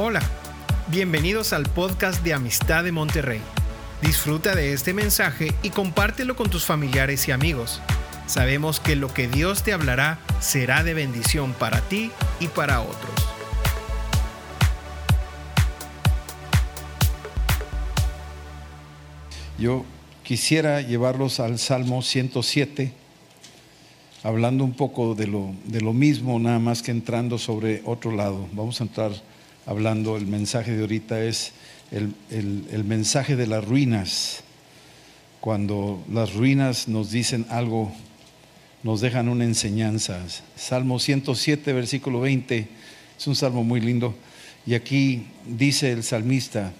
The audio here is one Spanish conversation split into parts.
Hola, bienvenidos al podcast de Amistad de Monterrey. Disfruta de este mensaje y compártelo con tus familiares y amigos. Sabemos que lo que Dios te hablará será de bendición para ti y para otros. Yo quisiera llevarlos al Salmo 107, hablando un poco de lo, de lo mismo, nada más que entrando sobre otro lado. Vamos a entrar hablando, el mensaje de ahorita es el, mensaje de las ruinas. Cuando las ruinas nos dicen algo, nos dejan una enseñanza. Salmo 107, versículo 20, es un salmo muy lindo. Y aquí dice el salmista,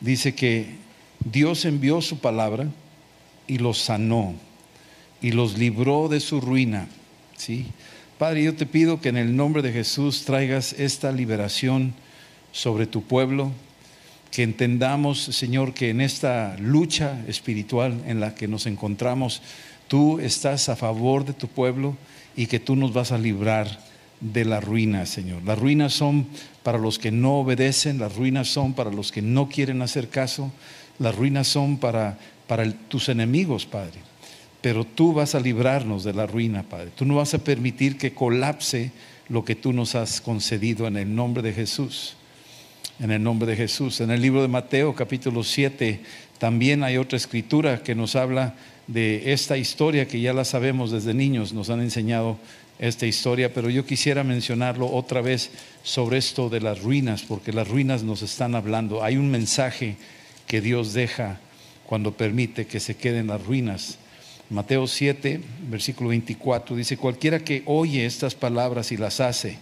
dice que Dios envió su palabra y los sanó y los libró de su ruina. ¿sí? Padre, yo te pido que en el nombre de Jesús traigas esta liberación sobre tu pueblo, que entendamos, Señor, que en esta lucha espiritual en la que nos encontramos, tú estás a favor de tu pueblo y que tú nos vas a librar de la ruina, Señor. Las ruinas son para los que no obedecen, las ruinas son para los que no quieren hacer caso, las ruinas son para, para tus enemigos, Padre pero tú vas a librarnos de la ruina, Padre. Tú no vas a permitir que colapse lo que tú nos has concedido en el nombre de Jesús. En el nombre de Jesús. En el libro de Mateo capítulo 7 también hay otra escritura que nos habla de esta historia que ya la sabemos desde niños, nos han enseñado esta historia, pero yo quisiera mencionarlo otra vez sobre esto de las ruinas, porque las ruinas nos están hablando. Hay un mensaje que Dios deja cuando permite que se queden las ruinas. Mateo 7, versículo 24, dice, cualquiera que oye estas palabras y las hace,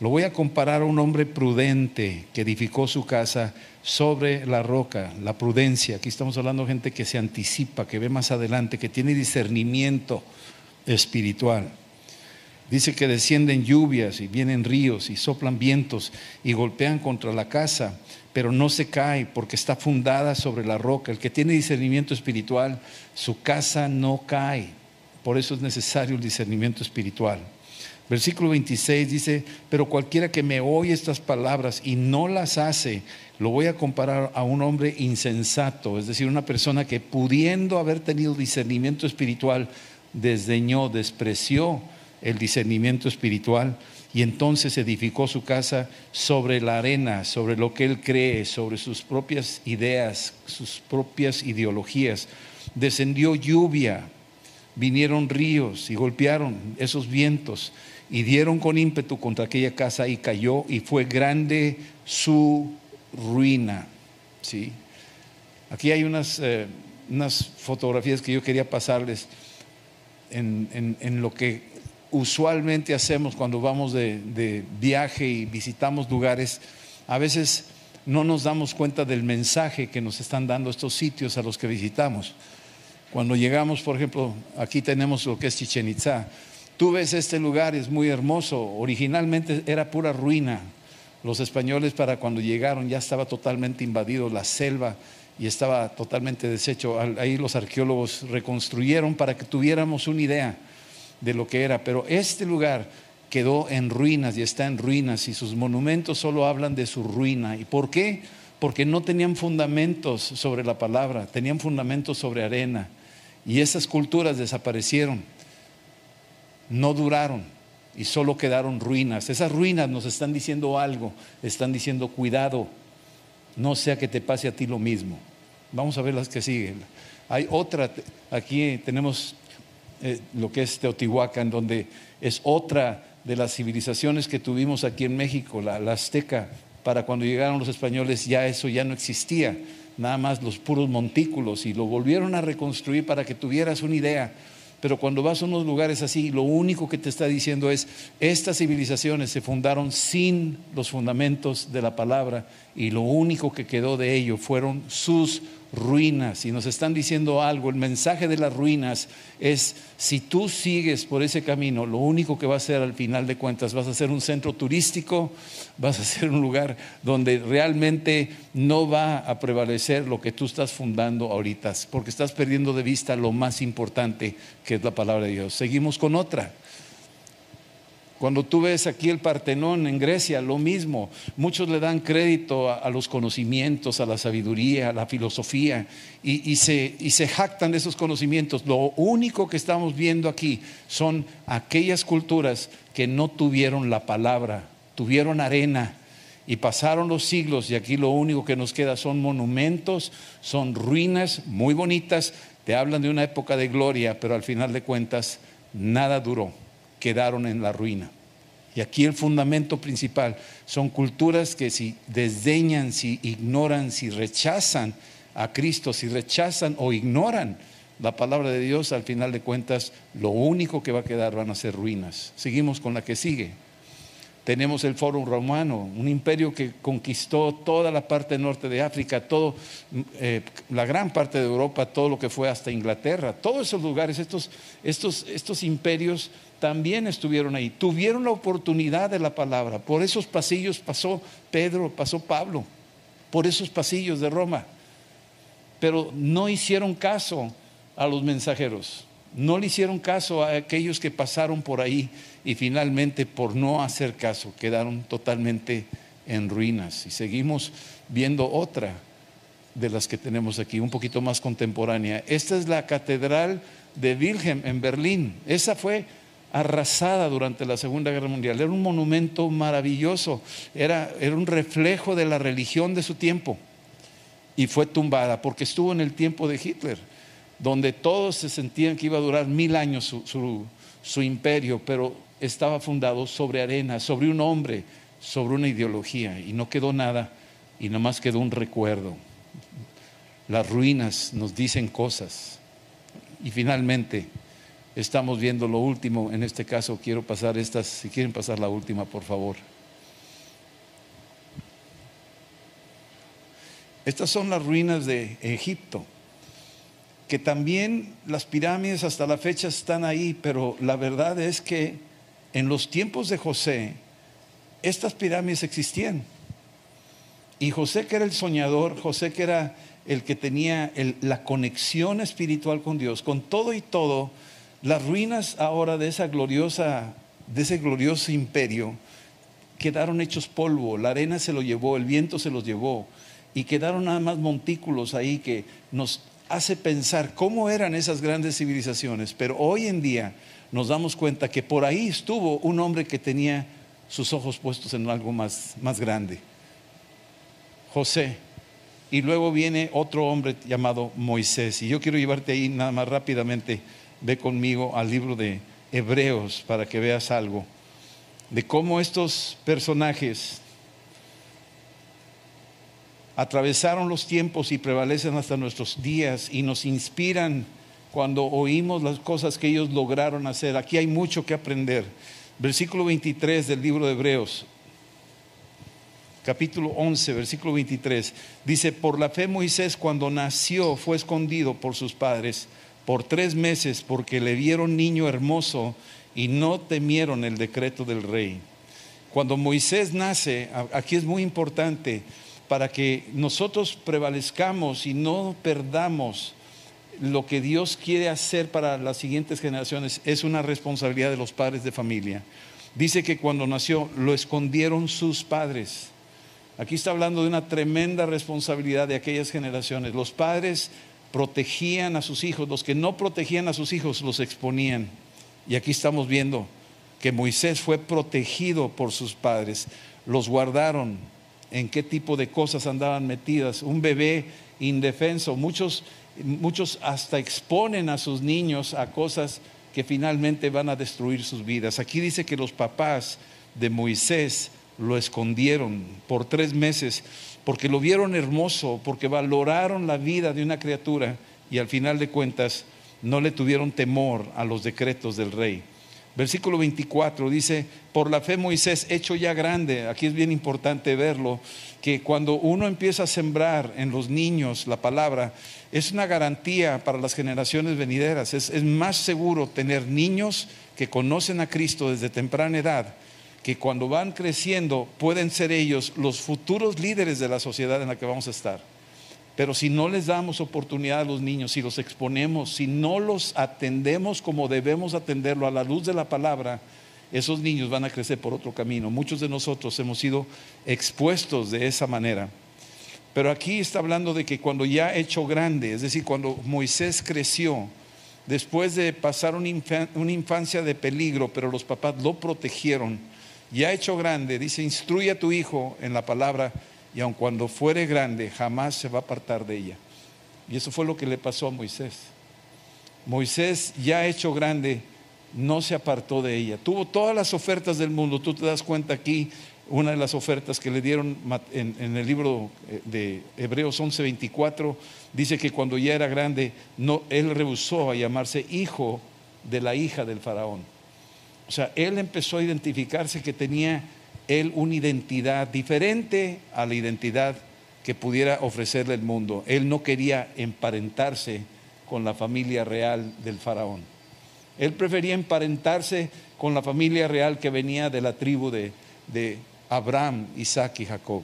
lo voy a comparar a un hombre prudente que edificó su casa sobre la roca, la prudencia. Aquí estamos hablando de gente que se anticipa, que ve más adelante, que tiene discernimiento espiritual. Dice que descienden lluvias y vienen ríos y soplan vientos y golpean contra la casa, pero no se cae porque está fundada sobre la roca. El que tiene discernimiento espiritual, su casa no cae. Por eso es necesario el discernimiento espiritual. Versículo 26 dice, pero cualquiera que me oye estas palabras y no las hace, lo voy a comparar a un hombre insensato, es decir, una persona que pudiendo haber tenido discernimiento espiritual, desdeñó, despreció el discernimiento espiritual y entonces edificó su casa sobre la arena, sobre lo que él cree, sobre sus propias ideas, sus propias ideologías. Descendió lluvia, vinieron ríos y golpearon esos vientos y dieron con ímpetu contra aquella casa y cayó y fue grande su ruina. ¿sí? Aquí hay unas, eh, unas fotografías que yo quería pasarles en, en lo que usualmente hacemos cuando vamos de, viaje y visitamos lugares, a veces no nos damos cuenta del mensaje que nos están dando estos sitios a los que visitamos. Cuando llegamos, por ejemplo, aquí tenemos lo que es Chichen Itza. Tú ves este lugar, es muy hermoso. Originalmente era pura ruina. Los españoles para cuando llegaron ya estaba totalmente invadido la selva y estaba totalmente deshecho. Ahí los arqueólogos reconstruyeron para que tuviéramos una idea de lo que era, pero este lugar quedó en ruinas y está en ruinas y sus monumentos solo hablan de su ruina. ¿Y por qué? Porque no tenían fundamentos sobre la palabra, tenían fundamentos sobre arena y esas culturas desaparecieron, no duraron y solo quedaron ruinas. Esas ruinas nos están diciendo algo, están diciendo cuidado, no sea que te pase a ti lo mismo. Vamos a ver las que siguen. Hay otra, aquí tenemos eh, lo que es Teotihuacán, donde es otra de las civilizaciones que tuvimos aquí en México, la, azteca. Para cuando llegaron los españoles ya eso ya no existía, nada más los puros montículos y lo volvieron a reconstruir para que tuvieras una idea. Pero cuando vas a unos lugares así, lo único que te está diciendo es, estas civilizaciones se fundaron sin los fundamentos de la palabra y lo único que quedó de ello fueron sus ruinas y nos están diciendo algo. El mensaje de las ruinas es, si tú sigues por ese camino, lo único que va a ser al final de cuentas, vas a ser un centro turístico, vas a ser un lugar donde realmente no va a prevalecer lo que tú estás fundando ahorita, porque estás perdiendo de vista lo más importante que es la palabra de Dios. Seguimos con otra. Cuando tú ves aquí el Partenón en Grecia, lo mismo. Muchos le dan crédito a, los conocimientos, a la sabiduría, a la filosofía, y, se, y se jactan de esos conocimientos. Lo único que estamos viendo aquí son aquellas culturas que no tuvieron la palabra, tuvieron arena, y pasaron los siglos y aquí lo único que nos queda son monumentos, son ruinas muy bonitas, te hablan de una época de gloria, pero al final de cuentas nada duró quedaron en la ruina. Y aquí el fundamento principal son culturas que si desdeñan, si ignoran, si rechazan a Cristo, si rechazan o ignoran la palabra de Dios, al final de cuentas lo único que va a quedar van a ser ruinas. Seguimos con la que sigue. Tenemos el Foro Romano, un imperio que conquistó toda la parte norte de África, todo, eh, la gran parte de Europa, todo lo que fue hasta Inglaterra, todos esos lugares, estos, estos, estos imperios también estuvieron ahí, tuvieron la oportunidad de la palabra. Por esos pasillos pasó Pedro, pasó Pablo, por esos pasillos de Roma. Pero no hicieron caso a los mensajeros, no le hicieron caso a aquellos que pasaron por ahí y finalmente por no hacer caso quedaron totalmente en ruinas. Y seguimos viendo otra de las que tenemos aquí, un poquito más contemporánea. Esta es la Catedral de Wilhelm en Berlín. Esa fue arrasada durante la Segunda Guerra Mundial. Era un monumento maravilloso, era, era un reflejo de la religión de su tiempo. Y fue tumbada porque estuvo en el tiempo de Hitler, donde todos se sentían que iba a durar mil años su, su imperio, pero estaba fundado sobre arena, sobre un hombre, sobre una ideología, y no quedó nada, y nomás quedó un recuerdo. Las ruinas nos dicen cosas. Y finalmente, estamos viendo lo último. En este caso quiero pasar estas, si quieren pasar la última, por favor. Estas son las ruinas de Egipto, que también las pirámides hasta la fecha están ahí, pero la verdad es que en los tiempos de José, estas pirámides existían. Y José que era el soñador, José que era el que tenía la conexión espiritual con Dios, con todo y todo, las ruinas ahora de esa gloriosa, ese glorioso imperio quedaron hechos polvo, la arena se lo llevó, el viento se los llevó y quedaron nada más montículos ahí que nos hace pensar cómo eran esas grandes civilizaciones, pero hoy en día nos damos cuenta que por ahí estuvo un hombre que tenía sus ojos puestos en algo más, más grande, José. Y luego viene otro hombre llamado Moisés. Y yo quiero llevarte ahí nada más rápidamente ve conmigo al libro de Hebreos para que veas algo de cómo estos personajes atravesaron los tiempos y prevalecen hasta nuestros días y nos inspiran cuando oímos las cosas que ellos lograron hacer. Aquí hay mucho que aprender. Versículo 23 del libro de Hebreos, capítulo 11, versículo 23, dice, por la fe Moisés cuando nació fue escondido por sus padres por tres meses porque le vieron niño hermoso y no temieron el decreto del rey. Cuando Moisés nace, aquí es muy importante, para que nosotros prevalezcamos y no perdamos lo que Dios quiere hacer para las siguientes generaciones, es una responsabilidad de los padres de familia. Dice que cuando nació lo escondieron sus padres. Aquí está hablando de una tremenda responsabilidad de aquellas generaciones. Los padres protegían a sus hijos, los que no protegían a sus hijos los exponían. Y aquí estamos viendo que Moisés fue protegido por sus padres, los guardaron, en qué tipo de cosas andaban metidas, un bebé indefenso, muchos, muchos hasta exponen a sus niños a cosas que finalmente van a destruir sus vidas. Aquí dice que los papás de Moisés lo escondieron por tres meses porque lo vieron hermoso, porque valoraron la vida de una criatura y al final de cuentas no le tuvieron temor a los decretos del rey. Versículo 24 dice, por la fe Moisés, hecho ya grande, aquí es bien importante verlo, que cuando uno empieza a sembrar en los niños la palabra, es una garantía para las generaciones venideras, es, es más seguro tener niños que conocen a Cristo desde temprana edad que cuando van creciendo pueden ser ellos los futuros líderes de la sociedad en la que vamos a estar. Pero si no les damos oportunidad a los niños, si los exponemos, si no los atendemos como debemos atenderlo a la luz de la palabra, esos niños van a crecer por otro camino. Muchos de nosotros hemos sido expuestos de esa manera. Pero aquí está hablando de que cuando ya hecho grande, es decir, cuando Moisés creció, después de pasar una, infancia de peligro, pero los papás lo protegieron, ya hecho grande, dice, instruye a tu hijo en la palabra y aun cuando fuere grande, jamás se va a apartar de ella. Y eso fue lo que le pasó a Moisés. Moisés, ya hecho grande, no se apartó de ella. Tuvo todas las ofertas del mundo. Tú te das cuenta aquí, una de las ofertas que le dieron en, el libro eh, de Hebreos 11:24, dice que cuando ya era grande, no, él rehusó a llamarse hijo de la hija del faraón. O sea, él empezó a identificarse que tenía él una identidad diferente a la identidad que pudiera ofrecerle el mundo. Él no quería emparentarse con la familia real del faraón. Él prefería emparentarse con la familia real que venía de la tribu de, Abraham, Isaac y Jacob.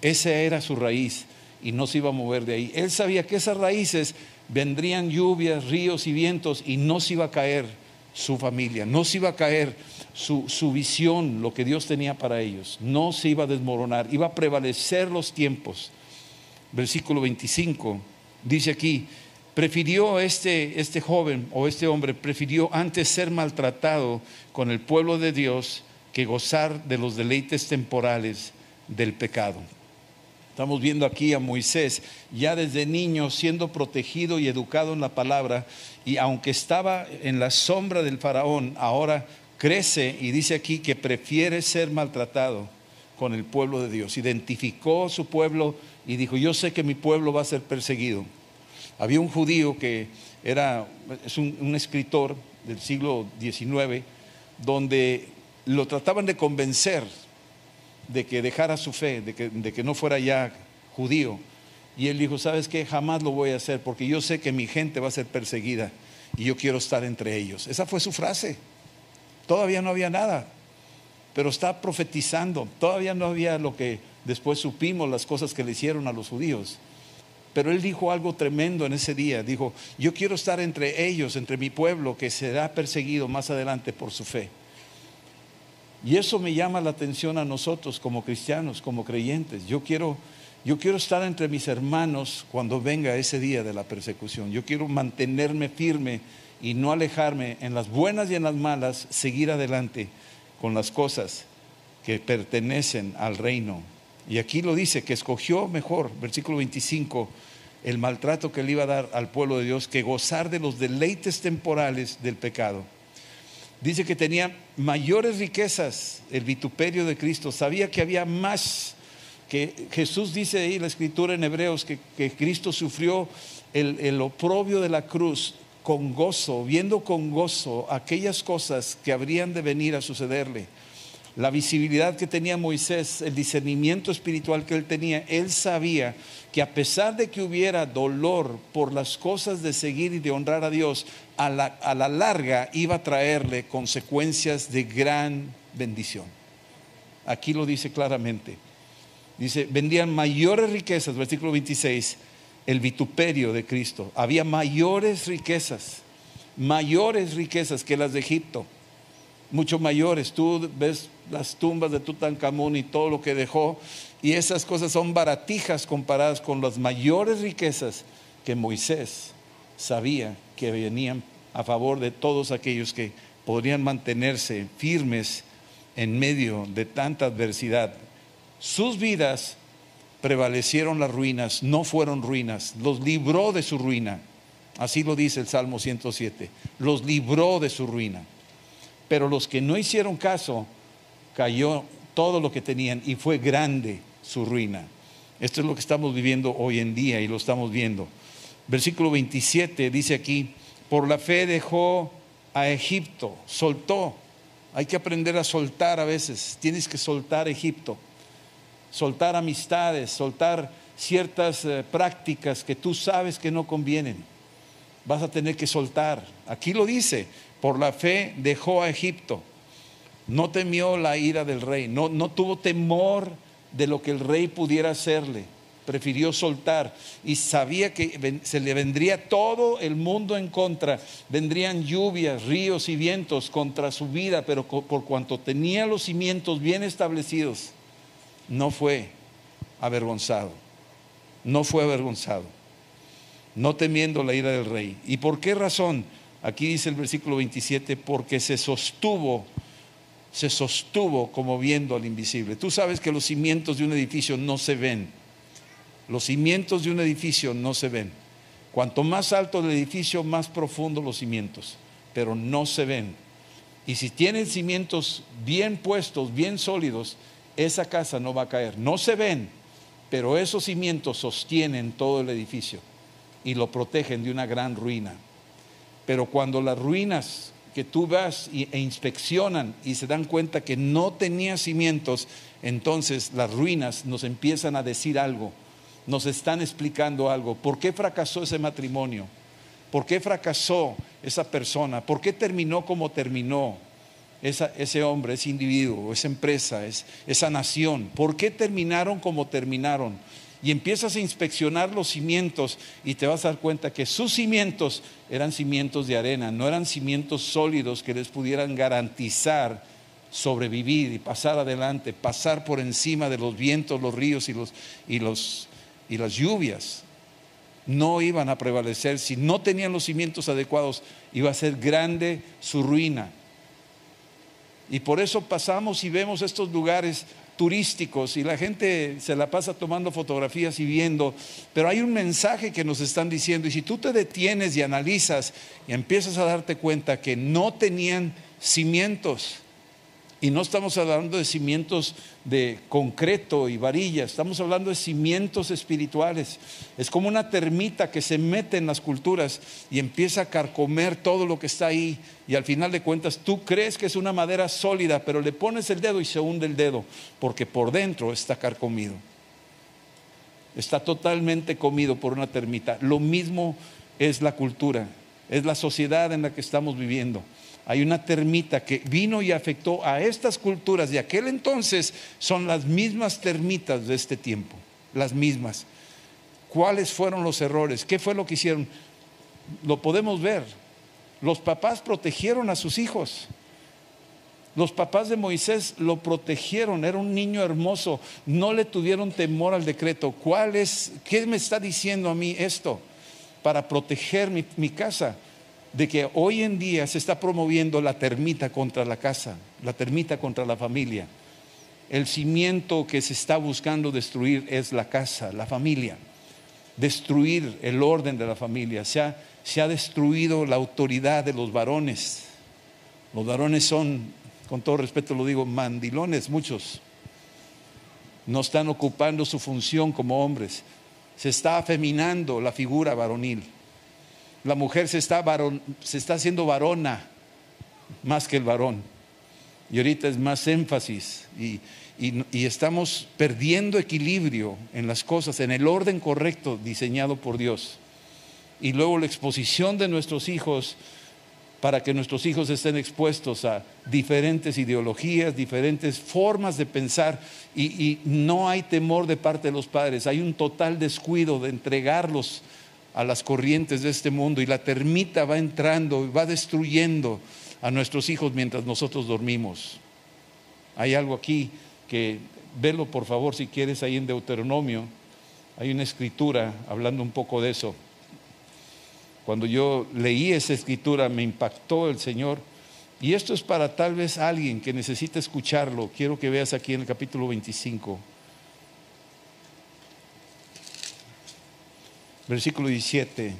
Esa era su raíz y no se iba a mover de ahí. Él sabía que esas raíces vendrían lluvias, ríos y vientos y no se iba a caer su familia, no se iba a caer su, su, visión, lo que Dios tenía para ellos, no se iba a desmoronar, iba a prevalecer los tiempos. Versículo 25 dice aquí, prefirió este, este joven o este hombre, prefirió antes ser maltratado con el pueblo de Dios que gozar de los deleites temporales del pecado. Estamos viendo aquí a Moisés ya desde niño siendo protegido y educado en la palabra y aunque estaba en la sombra del faraón, ahora crece y dice aquí que prefiere ser maltratado con el pueblo de Dios. Identificó su pueblo y dijo, yo sé que mi pueblo va a ser perseguido había un judío que era, es un, escritor del siglo XIX, donde lo trataban de convencer de que dejara su fe, de que, de que no fuera ya judío. Y él dijo, ¿sabes qué? Jamás lo voy a hacer porque yo sé que mi gente va a ser perseguida y yo quiero estar entre ellos. Esa fue su frase. Todavía no había nada, pero está profetizando. Todavía no había lo que después supimos, las cosas que le hicieron a los judíos. Pero él dijo algo tremendo en ese día. Dijo, yo quiero estar entre ellos, entre mi pueblo, que será perseguido más adelante por su fe. Y eso me llama la atención a nosotros como cristianos, como creyentes. Yo quiero, yo quiero estar entre mis hermanos cuando venga ese día de la persecución. Yo quiero mantenerme firme y no alejarme en las buenas y en las malas, seguir adelante con las cosas que pertenecen al reino y aquí lo dice, que escogió mejor, versículo 25, el maltrato que le iba a dar al pueblo de Dios que gozar de los deleites temporales del pecado. Dice que tenía mayores riquezas el vituperio de Cristo, sabía que había más, que Jesús dice ahí la escritura en Hebreos que, Cristo sufrió el, el oprobio de la cruz con gozo, viendo con gozo aquellas cosas que habrían de venir a sucederle la visibilidad que tenía Moisés, el discernimiento espiritual que él tenía, él sabía que a pesar de que hubiera dolor por las cosas de seguir y de honrar a Dios, a la, larga iba a traerle consecuencias de gran bendición. Aquí lo dice claramente. Dice, vendían mayores riquezas, versículo 26, el vituperio de Cristo. Había mayores riquezas, mayores riquezas que las de Egipto mucho mayores. Tú ves las tumbas de Tutankamón y todo lo que dejó, y esas cosas son baratijas comparadas con las mayores riquezas que Moisés sabía que venían a favor de todos aquellos que podrían mantenerse firmes en medio de tanta adversidad. Sus vidas prevalecieron las ruinas, no fueron ruinas, los libró de su ruina. Así lo dice el Salmo 107, los libró de su ruina. Pero los que no hicieron caso, cayó todo lo que tenían y fue grande su ruina. Esto es lo que estamos viviendo hoy en día y lo estamos viendo. Versículo 27 dice aquí, por la fe dejó a Egipto, soltó. Hay que aprender a soltar a veces. Tienes que soltar Egipto, soltar amistades, soltar ciertas eh, prácticas que tú sabes que no convienen. Vas a tener que soltar. Aquí lo dice, por la fe dejó a Egipto. No temió la ira del rey, no, no tuvo temor de lo que el rey pudiera hacerle. prefirió soltar y sabía que se le vendría todo el mundo en contra, vendrían lluvias, ríos y vientos contra su vida, pero por cuanto tenía los cimientos bien establecidos, no fue avergonzado, no fue avergonzado, no temiendo la ira del rey. ¿Y por qué razón? Aquí dice el versículo 27, porque se sostuvo se sostuvo como viendo al invisible. Tú sabes que los cimientos de un edificio no se ven. Los cimientos de un edificio no se ven. Cuanto más alto el edificio, más profundo los cimientos, pero no se ven. Y si tienen cimientos bien puestos, bien sólidos, esa casa no va a caer. No se ven, pero esos cimientos sostienen todo el edificio y lo protegen de una gran ruina. Pero cuando las ruinas que tú vas e inspeccionan y se dan cuenta que no tenía cimientos, entonces las ruinas nos empiezan a decir algo, nos están explicando algo. ¿Por qué fracasó ese matrimonio? ¿Por qué fracasó esa persona? ¿Por qué terminó como terminó ese hombre, ese individuo, esa empresa, esa nación? ¿Por qué terminaron como terminaron? Y empiezas a inspeccionar los cimientos y te vas a dar cuenta que sus cimientos eran cimientos de arena, no eran cimientos sólidos que les pudieran garantizar sobrevivir y pasar adelante, pasar por encima de los vientos, los ríos y, los, y, los, y las lluvias. No iban a prevalecer, si no tenían los cimientos adecuados, iba a ser grande su ruina. Y por eso pasamos y vemos estos lugares turísticos y la gente se la pasa tomando fotografías y viendo, pero hay un mensaje que nos están diciendo y si tú te detienes y analizas y empiezas a darte cuenta que no tenían cimientos, y no estamos hablando de cimientos de concreto y varilla, estamos hablando de cimientos espirituales. Es como una termita que se mete en las culturas y empieza a carcomer todo lo que está ahí. Y al final de cuentas tú crees que es una madera sólida, pero le pones el dedo y se hunde el dedo, porque por dentro está carcomido. Está totalmente comido por una termita. Lo mismo es la cultura, es la sociedad en la que estamos viviendo hay una termita que vino y afectó a estas culturas de aquel entonces, son las mismas termitas de este tiempo, las mismas. ¿Cuáles fueron los errores? ¿Qué fue lo que hicieron? Lo podemos ver. Los papás protegieron a sus hijos. Los papás de Moisés lo protegieron, era un niño hermoso, no le tuvieron temor al decreto. ¿Cuál es, qué me está diciendo a mí esto? Para proteger mi, mi casa de que hoy en día se está promoviendo la termita contra la casa, la termita contra la familia. El cimiento que se está buscando destruir es la casa, la familia. Destruir el orden de la familia. Se ha, se ha destruido la autoridad de los varones. Los varones son, con todo respeto lo digo, mandilones, muchos. No están ocupando su función como hombres. Se está afeminando la figura varonil la mujer se está, se está haciendo varona más que el varón. Y ahorita es más énfasis y, y, estamos perdiendo equilibrio en las cosas, en el orden correcto diseñado por Dios. Y luego la exposición de nuestros hijos para que nuestros hijos estén expuestos a diferentes ideologías, diferentes formas de pensar y, y, no hay temor de parte de los padres, hay un total descuido de entregarlos a las corrientes de este mundo y la termita va entrando y va destruyendo a nuestros hijos mientras nosotros dormimos. Hay algo aquí que, velo por favor si quieres ahí en Deuteronomio, hay una escritura hablando un poco de eso. Cuando yo leí esa escritura me impactó el Señor. Y esto es para tal vez alguien que necesita escucharlo. Quiero que veas aquí en el capítulo 25. Versículo 17,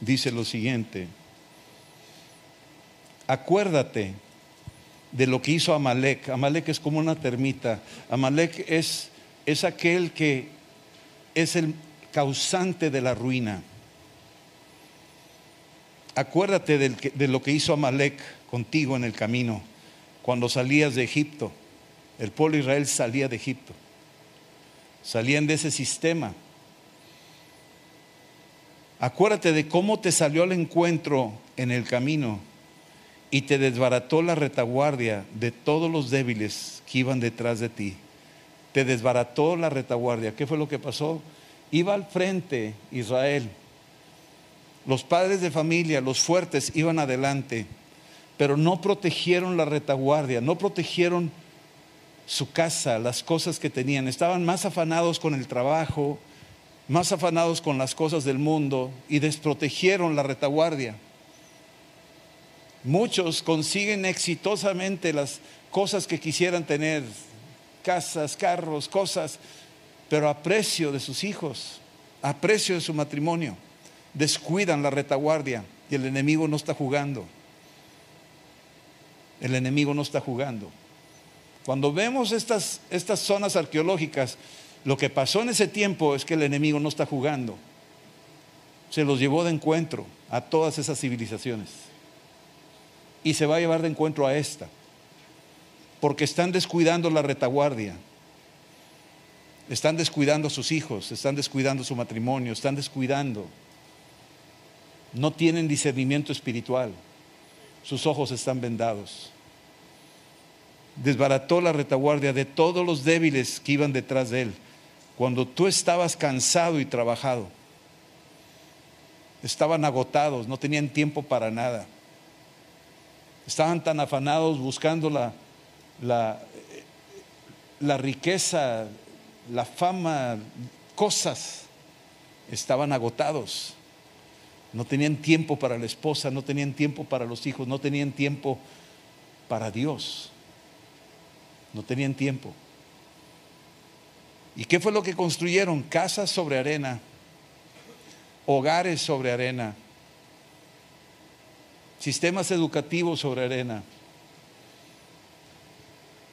dice lo siguiente, acuérdate de lo que hizo Amalek. Amalek es como una termita. Amalek es, es aquel que es el causante de la ruina. Acuérdate de lo que hizo Amalek contigo en el camino, cuando salías de Egipto. El pueblo de Israel salía de Egipto salían de ese sistema. Acuérdate de cómo te salió al encuentro en el camino y te desbarató la retaguardia de todos los débiles que iban detrás de ti. te desbarató la retaguardia. ¿Qué fue lo que pasó? Iba al frente Israel. Los padres de familia, los fuertes, iban adelante, pero no protegieron la retaguardia, no protegieron su casa, las cosas que tenían. Estaban más afanados con el trabajo, más afanados con las cosas del mundo y desprotegieron la retaguardia. Muchos consiguen exitosamente las cosas que quisieran tener, casas, carros, cosas, pero a precio de sus hijos, a precio de su matrimonio. Descuidan la retaguardia y el enemigo no está jugando. El enemigo no está jugando. Cuando vemos estas, estas zonas arqueológicas, lo que pasó en ese tiempo es que el enemigo no está jugando. Se los llevó de encuentro a todas esas civilizaciones. Y se va a llevar de encuentro a esta porque están descuidando la retaguardia. Están descuidando a sus hijos, están descuidando su matrimonio, están descuidando. No tienen discernimiento espiritual. Sus ojos están vendados. Desbarató la retaguardia de todos los débiles que iban detrás de él. Cuando tú estabas cansado y trabajado, estaban agotados, no tenían tiempo para nada. Estaban tan afanados buscando la, la, la riqueza, la fama, cosas, estaban agotados. No tenían tiempo para la esposa, no tenían tiempo para los hijos, no tenían tiempo para Dios. No tenían tiempo. ¿Y qué fue lo que construyeron? Casas sobre arena, hogares sobre arena, sistemas educativos sobre arena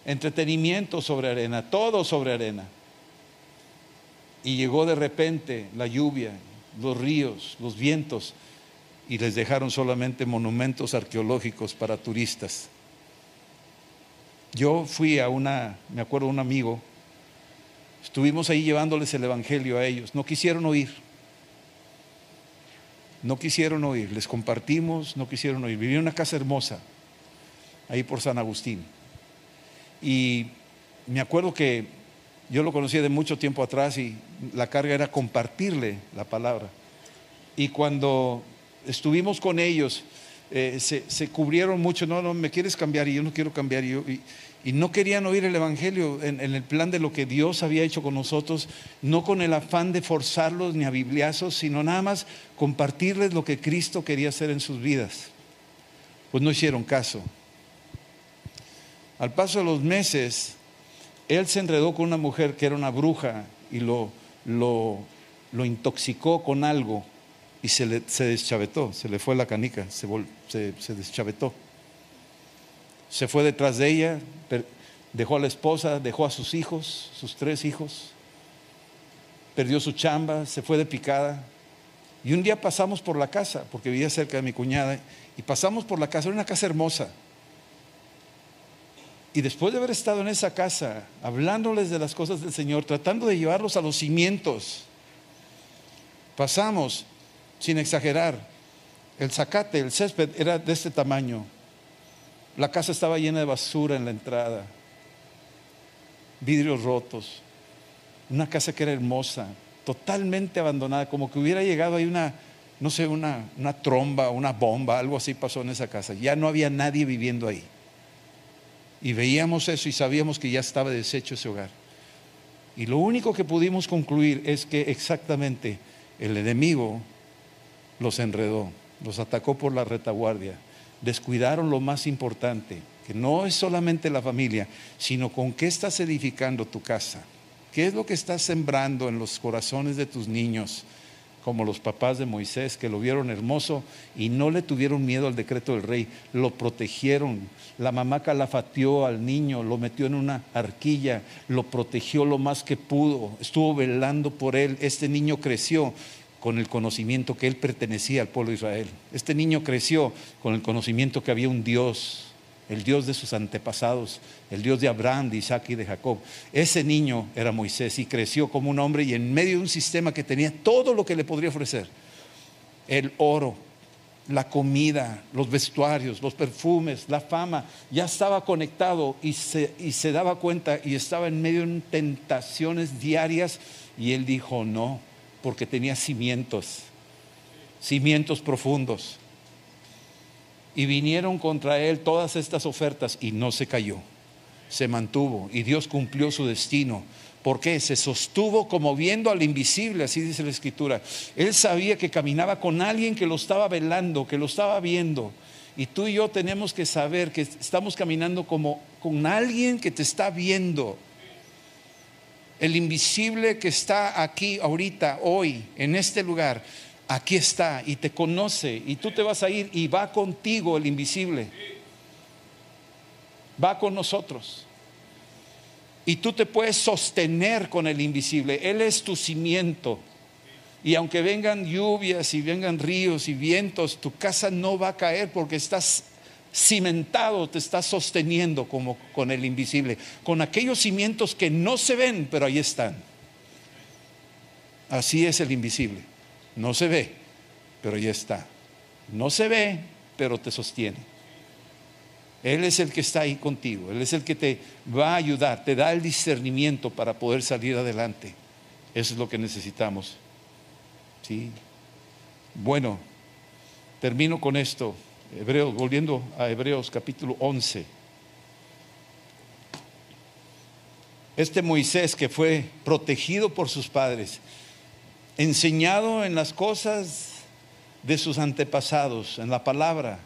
entretenimiento sobre arena, todo sobre arena. Y llegó de repente la lluvia, los ríos, los vientos, y les dejaron solamente monumentos arqueológicos para turistas. Yo fui a una, me acuerdo, un amigo, estuvimos ahí llevándoles el Evangelio a ellos, no quisieron oír, no quisieron oír, les compartimos, no quisieron oír. Vivía en una casa hermosa, ahí por San Agustín. Y me acuerdo que yo lo conocía de mucho tiempo atrás y la carga era compartirle la palabra. Y cuando estuvimos con ellos, eh, se, cubrieron mucho, no, no, me quieres cambiar y yo no quiero cambiar. Y, y, no querían oír el Evangelio en, en, el plan de lo que Dios había hecho con nosotros, no con el afán de forzarlos ni a bibliazos, sino nada más compartirles lo que Cristo quería hacer en sus vidas. Pues no hicieron caso. Al paso de los meses, él se enredó con una mujer que era una bruja y lo, lo, intoxicó con algo y se, le, se deschavetó, se le fue la canica, se, se, se deschavetó. Se fue detrás de ella, dejó a la esposa, dejó a sus hijos, sus tres hijos, perdió su chamba, se fue de picada. Y un día pasamos por la casa, porque vivía cerca de mi cuñada, y pasamos por la casa, era una casa hermosa, y después de haber estado en esa casa, hablándoles de las cosas del Señor, tratando de llevarlos a los cimientos, pasamos, sin exagerar, el zacate, el césped era de este tamaño. La casa estaba llena de basura en la entrada, vidrios rotos, una casa que era hermosa, totalmente abandonada, como que hubiera llegado ahí una, no sé, una, una tromba, una bomba, algo así pasó en esa casa. Ya no había nadie viviendo ahí. Y veíamos eso y sabíamos que ya estaba deshecho ese hogar. Y lo único que pudimos concluir es que exactamente el enemigo los enredó, los atacó por la retaguardia, descuidaron lo más importante, que no es solamente la familia, sino con qué estás edificando tu casa, qué es lo que estás sembrando en los corazones de tus niños, como los papás de Moisés, que lo vieron hermoso y no le tuvieron miedo al decreto del rey, lo protegieron. La mamá calafateó al niño, lo metió en una arquilla, lo protegió lo más que pudo, estuvo velando por él. Este niño creció con el conocimiento que él pertenecía al pueblo de Israel. Este niño creció con el conocimiento que había un Dios el Dios de sus antepasados, el Dios de Abraham, de Isaac y de Jacob. Ese niño era Moisés y creció como un hombre y en medio de un sistema que tenía todo lo que le podría ofrecer. El oro, la comida, los vestuarios, los perfumes, la fama, ya estaba conectado y se, y se daba cuenta y estaba en medio de tentaciones diarias y él dijo no, porque tenía cimientos, cimientos profundos. Y vinieron contra él todas estas ofertas y no se cayó, se mantuvo y Dios cumplió su destino. porque Se sostuvo como viendo al invisible, así dice la escritura. Él sabía que caminaba con alguien que lo estaba velando, que lo estaba viendo. Y tú y yo tenemos que saber que estamos caminando como con alguien que te está viendo. El invisible que está aquí ahorita, hoy, en este lugar, aquí está y te conoce y tú te vas a ir y va contigo el invisible. Va con nosotros. Y tú te puedes sostener con el invisible. Él es tu cimiento. Y aunque vengan lluvias y vengan ríos y vientos, tu casa no va a caer porque estás cimentado, te estás sosteniendo como con el invisible, con aquellos cimientos que no se ven, pero ahí están. Así es el invisible. No se ve, pero ya está. No se ve, pero te sostiene. Él es el que está ahí contigo. Él es el que te va a ayudar, te da el discernimiento para poder salir adelante. Eso es lo que necesitamos. ¿Sí? Bueno, termino con esto. Hebreos, volviendo a Hebreos capítulo 11. Este Moisés que fue protegido por sus padres, enseñado en las cosas de sus antepasados, en la palabra.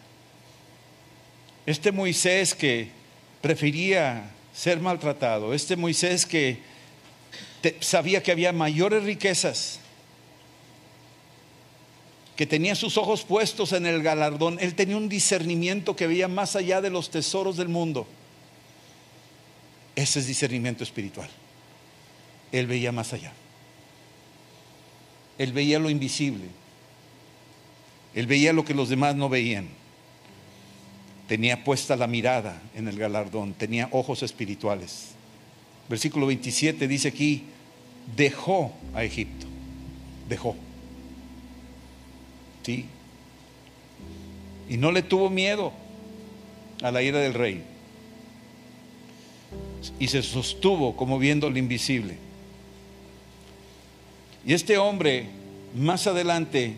Este Moisés que prefería ser maltratado, este Moisés que sabía que había mayores riquezas, que tenía sus ojos puestos en el galardón, él tenía un discernimiento que veía más allá de los tesoros del mundo. Ese es discernimiento espiritual. Él veía más allá. Él veía lo invisible. Él veía lo que los demás no veían. Tenía puesta la mirada en el galardón, tenía ojos espirituales. Versículo 27 dice aquí, dejó a Egipto, dejó. Y no le tuvo miedo a la ira del rey. Y se sostuvo como viendo lo invisible. Y este hombre, más adelante,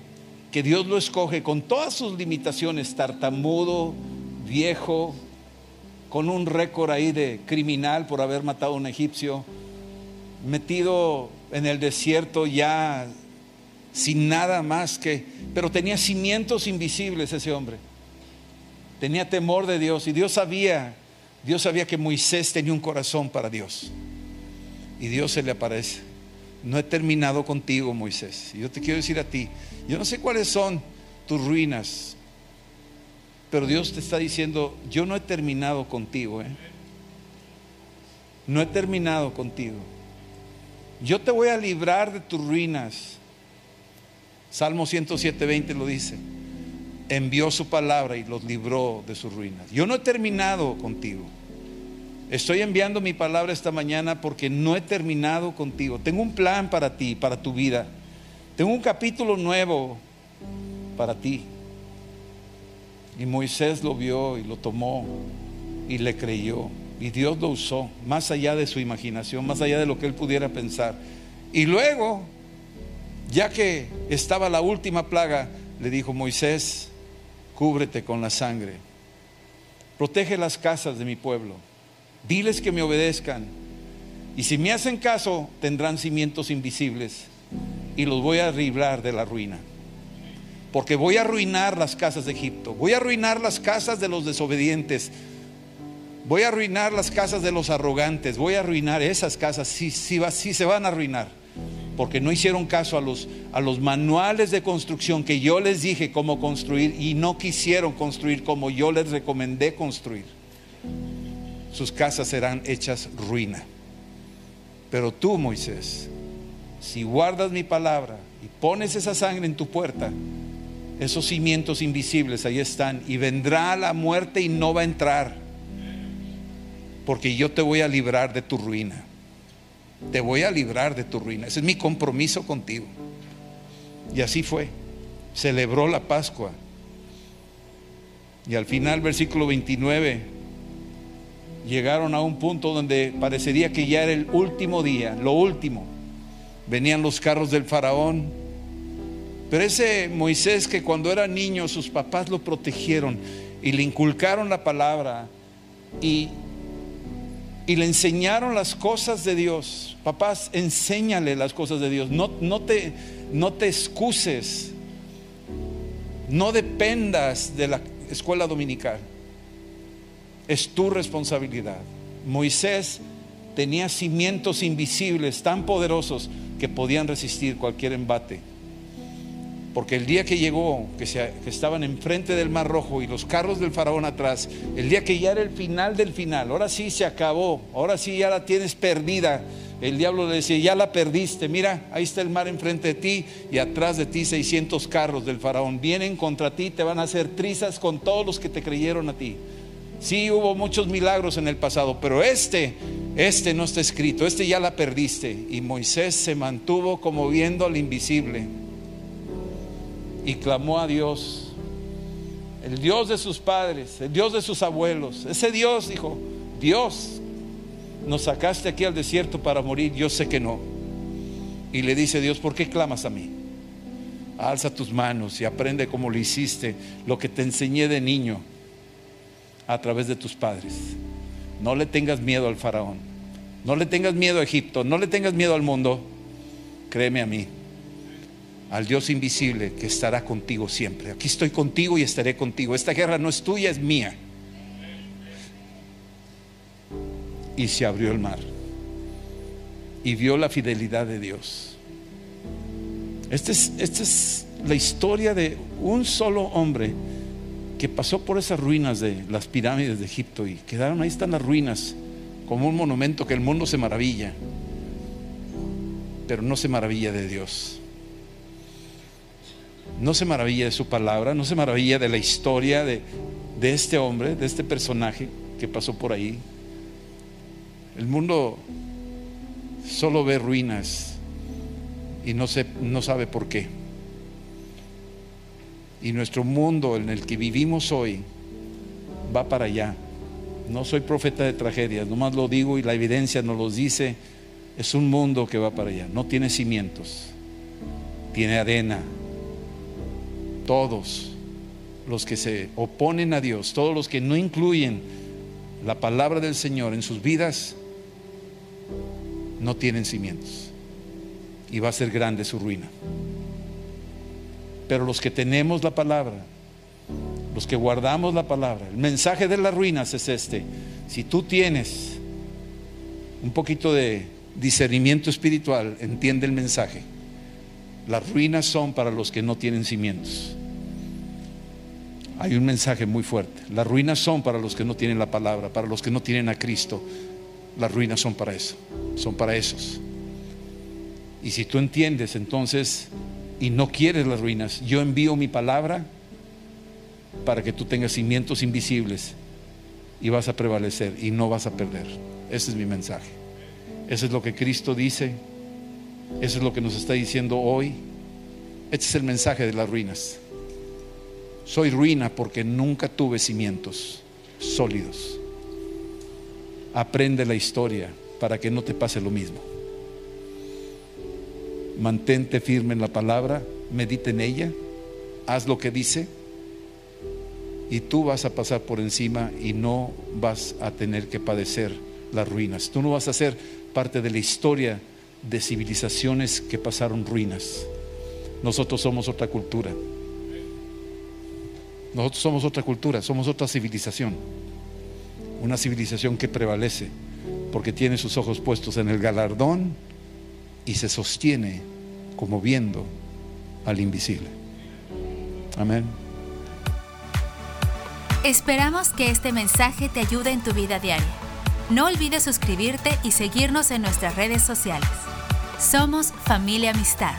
que Dios lo escoge con todas sus limitaciones, tartamudo, viejo, con un récord ahí de criminal por haber matado a un egipcio, metido en el desierto ya sin nada más que, pero tenía cimientos invisibles ese hombre. Tenía temor de Dios y Dios sabía, Dios sabía que Moisés tenía un corazón para Dios. Y Dios se le aparece no he terminado contigo, Moisés. Yo te quiero decir a ti, yo no sé cuáles son tus ruinas, pero Dios te está diciendo, yo no he terminado contigo. ¿eh? No he terminado contigo. Yo te voy a librar de tus ruinas. Salmo 107, 20 lo dice. Envió su palabra y los libró de sus ruinas. Yo no he terminado contigo. Estoy enviando mi palabra esta mañana porque no he terminado contigo. Tengo un plan para ti, para tu vida. Tengo un capítulo nuevo para ti. Y Moisés lo vio y lo tomó y le creyó. Y Dios lo usó, más allá de su imaginación, más allá de lo que él pudiera pensar. Y luego, ya que estaba la última plaga, le dijo, Moisés, cúbrete con la sangre. Protege las casas de mi pueblo Diles que me obedezcan. Y si me hacen caso, tendrán cimientos invisibles y los voy a librar de la ruina. Porque voy a arruinar las casas de Egipto. Voy a arruinar las casas de los desobedientes. Voy a arruinar las casas de los arrogantes. Voy a arruinar esas casas. Sí, sí, sí se van a arruinar. Porque no hicieron caso a los, a los manuales de construcción que yo les dije cómo construir y no quisieron construir como yo les recomendé construir sus casas serán hechas ruina. Pero tú, Moisés, si guardas mi palabra y pones esa sangre en tu puerta, esos cimientos invisibles ahí están y vendrá la muerte y no va a entrar. Porque yo te voy a librar de tu ruina. Te voy a librar de tu ruina. Ese es mi compromiso contigo. Y así fue. Celebró la Pascua. Y al final, versículo 29, llegaron a un punto donde parecería que ya era el último día, lo último. Venían los carros del faraón. Pero ese Moisés que cuando era niño sus papás lo protegieron y le inculcaron la palabra y, y le enseñaron las cosas de Dios. Papás, enséñale las cosas de Dios. No, no, te, no te excuses. No dependas de la escuela dominical. Es tu responsabilidad. Moisés tenía cimientos invisibles tan poderosos que podían resistir cualquier embate. Porque el día que llegó, que, se, que, estaban enfrente del Mar Rojo y los carros del faraón atrás, el día que ya era el final del final, ahora sí se acabó, ahora sí ya la tienes perdida. El diablo le decía, ya la perdiste, mira, ahí está el mar enfrente de ti y atrás de ti 600 carros del faraón. Vienen contra ti, te van a hacer trizas con todos los que te creyeron a ti. Sí, hubo muchos milagros en el pasado, pero este, este no está escrito, este ya la perdiste. Y Moisés se mantuvo como viendo al invisible y clamó a Dios, el Dios de sus padres, el Dios de sus abuelos. Ese Dios dijo, Dios, nos sacaste aquí al desierto para morir, yo sé que no. Y le dice Dios, ¿por qué clamas a mí? Alza tus manos y aprende como lo hiciste, lo que te enseñé de niño a través de tus padres. No le tengas miedo al faraón, no le tengas miedo a Egipto, no le tengas miedo al mundo. Créeme a mí, al Dios invisible que estará contigo siempre. Aquí estoy contigo y estaré contigo. Esta guerra no es tuya, es mía. Y se abrió el mar. Y vio la fidelidad de Dios. Esta es, esta es la historia de un solo hombre que pasó por esas ruinas de las pirámides de Egipto y quedaron ahí están las ruinas como un monumento que el mundo se maravilla, pero no se maravilla de Dios no se maravilla de su palabra, no se maravilla de la historia de, de, este hombre, de este personaje que pasó por ahí. El mundo solo ve ruinas y no, se, no sabe por qué. Y nuestro mundo en el que vivimos hoy va para allá. No soy profeta de tragedias, nomás lo digo y la evidencia nos lo dice. Es un mundo que va para allá. No tiene cimientos, tiene arena, todos los que se oponen a Dios, todos los que no incluyen la palabra del Señor en sus vidas, no tienen cimientos. Y va a ser grande su ruina. Pero los que tenemos la palabra, los que guardamos la palabra, el mensaje de las ruinas es este. Si tú tienes un poquito de discernimiento espiritual, entiende el mensaje. Las ruinas son para los que no tienen cimientos hay un mensaje muy fuerte. Las ruinas son para los que no tienen la palabra, para los que no tienen a Cristo. Las ruinas son para eso, son para esos. Y si tú entiendes entonces y no quieres las ruinas, yo envío mi palabra para que tú tengas cimientos invisibles y vas a prevalecer y no vas a perder. Ese es mi mensaje. Eso es lo que Cristo dice. Eso es lo que nos está diciendo hoy. Este es el mensaje de las ruinas. Soy ruina porque nunca tuve cimientos sólidos. Aprende la historia para que no te pase lo mismo. Mantente firme en la palabra, medita en ella, haz lo que dice y tú vas a pasar por encima y no vas a tener que padecer las ruinas. Tú no vas a ser parte de la historia de civilizaciones que pasaron ruinas. Nosotros somos otra cultura. Nosotros somos otra cultura, somos otra civilización. Una civilización que prevalece porque tiene sus ojos puestos en el galardón y se sostiene como viendo al invisible. Amén. Esperamos que este mensaje te ayude en tu vida diaria. No olvides suscribirte y seguirnos en nuestras redes sociales. Somos familia amistad.